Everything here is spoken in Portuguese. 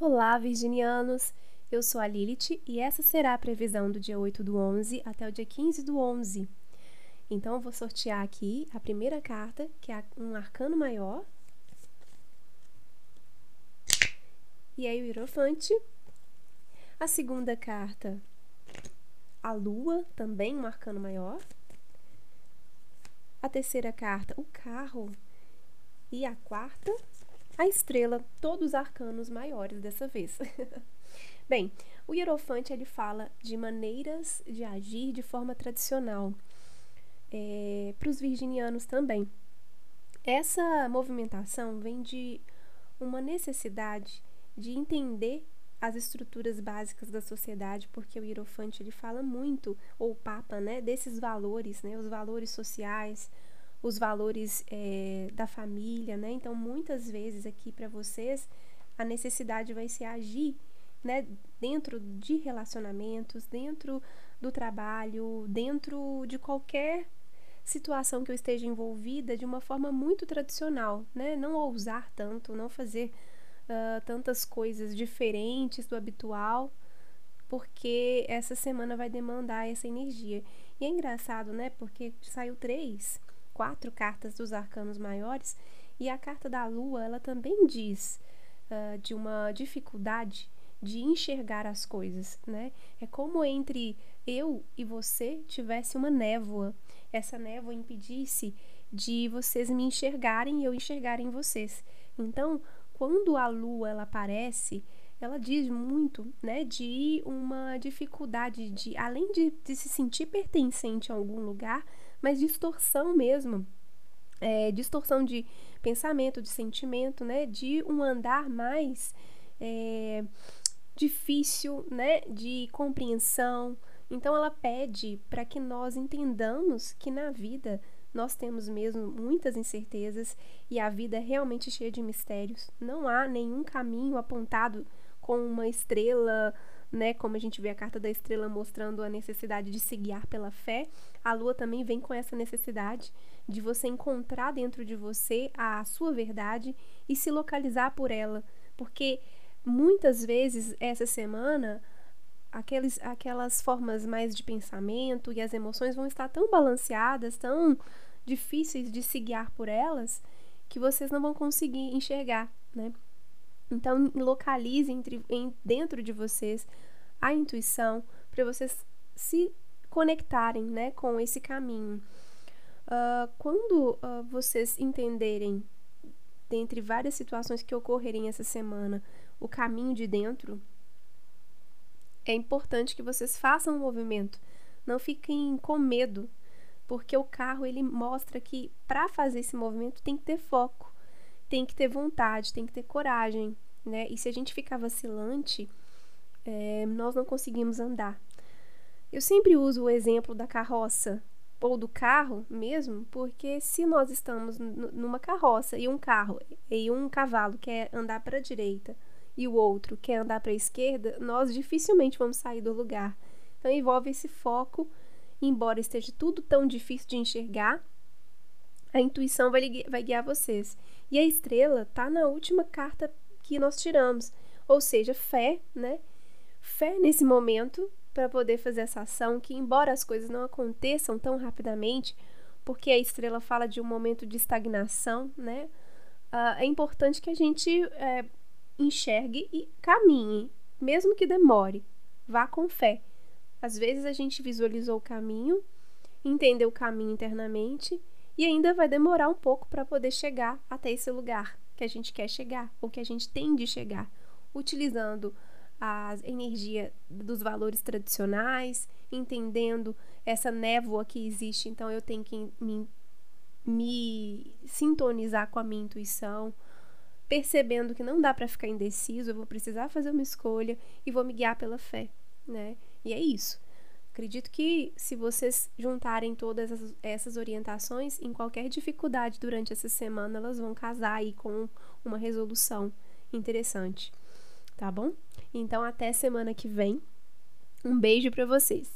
Olá, virginianos! Eu sou a Lilith e essa será a previsão do dia 8 do 11 até o dia 15 do 11. Então, eu vou sortear aqui a primeira carta, que é um arcano maior. E aí, o hierofante. A segunda carta, a lua, também um arcano maior. A terceira carta, o carro. E a quarta, a estrela, todos os arcanos maiores dessa vez. Bem, o Hierofante ele fala de maneiras de agir de forma tradicional. É, Para os virginianos também. Essa movimentação vem de uma necessidade de entender as estruturas básicas da sociedade, porque o Hierofante ele fala muito, ou o Papa, né, desses valores, né, os valores sociais, os valores é, da família, né? Então, muitas vezes aqui para vocês, a necessidade vai ser agir, né? Dentro de relacionamentos, dentro do trabalho, dentro de qualquer situação que eu esteja envolvida de uma forma muito tradicional, né? Não ousar tanto, não fazer uh, tantas coisas diferentes do habitual, porque essa semana vai demandar essa energia. E é engraçado, né? Porque saiu três quatro cartas dos arcanos maiores, e a carta da lua, ela também diz uh, de uma dificuldade de enxergar as coisas, né? É como entre eu e você tivesse uma névoa. Essa névoa impedisse de vocês me enxergarem e eu enxergarem vocês. Então, quando a lua ela aparece, ela diz muito, né, de uma dificuldade de, além de, de se sentir pertencente a algum lugar, mas distorção mesmo, é, distorção de pensamento, de sentimento, né, de um andar mais é, difícil, né, de compreensão. Então ela pede para que nós entendamos que na vida nós temos mesmo muitas incertezas e a vida é realmente cheia de mistérios. Não há nenhum caminho apontado com uma estrela né? Como a gente vê a carta da estrela mostrando a necessidade de se guiar pela fé, a lua também vem com essa necessidade de você encontrar dentro de você a sua verdade e se localizar por ela, porque muitas vezes essa semana aqueles, aquelas formas mais de pensamento e as emoções vão estar tão balanceadas, tão difíceis de se guiar por elas, que vocês não vão conseguir enxergar, né? Então, localize entre, em, dentro de vocês a intuição para vocês se conectarem né, com esse caminho. Uh, quando uh, vocês entenderem, dentre várias situações que ocorrerem essa semana, o caminho de dentro, é importante que vocês façam o um movimento. Não fiquem com medo, porque o carro ele mostra que para fazer esse movimento tem que ter foco tem que ter vontade, tem que ter coragem, né? E se a gente ficar vacilante, é, nós não conseguimos andar. Eu sempre uso o exemplo da carroça ou do carro mesmo, porque se nós estamos numa carroça e um carro e um cavalo quer andar para a direita e o outro quer andar para a esquerda, nós dificilmente vamos sair do lugar. Então envolve esse foco, embora esteja tudo tão difícil de enxergar, a intuição vai, vai guiar vocês. E a estrela está na última carta que nós tiramos, ou seja, fé, né? Fé nesse momento para poder fazer essa ação que, embora as coisas não aconteçam tão rapidamente, porque a estrela fala de um momento de estagnação, né? Uh, é importante que a gente é, enxergue e caminhe, mesmo que demore. Vá com fé. Às vezes a gente visualizou o caminho, entendeu o caminho internamente e ainda vai demorar um pouco para poder chegar até esse lugar que a gente quer chegar ou que a gente tem de chegar, utilizando a energia dos valores tradicionais, entendendo essa névoa que existe, então eu tenho que me, me sintonizar com a minha intuição, percebendo que não dá para ficar indeciso, eu vou precisar fazer uma escolha e vou me guiar pela fé, né? E é isso. Acredito que se vocês juntarem todas essas orientações, em qualquer dificuldade durante essa semana, elas vão casar aí com uma resolução interessante, tá bom? Então até semana que vem. Um beijo para vocês.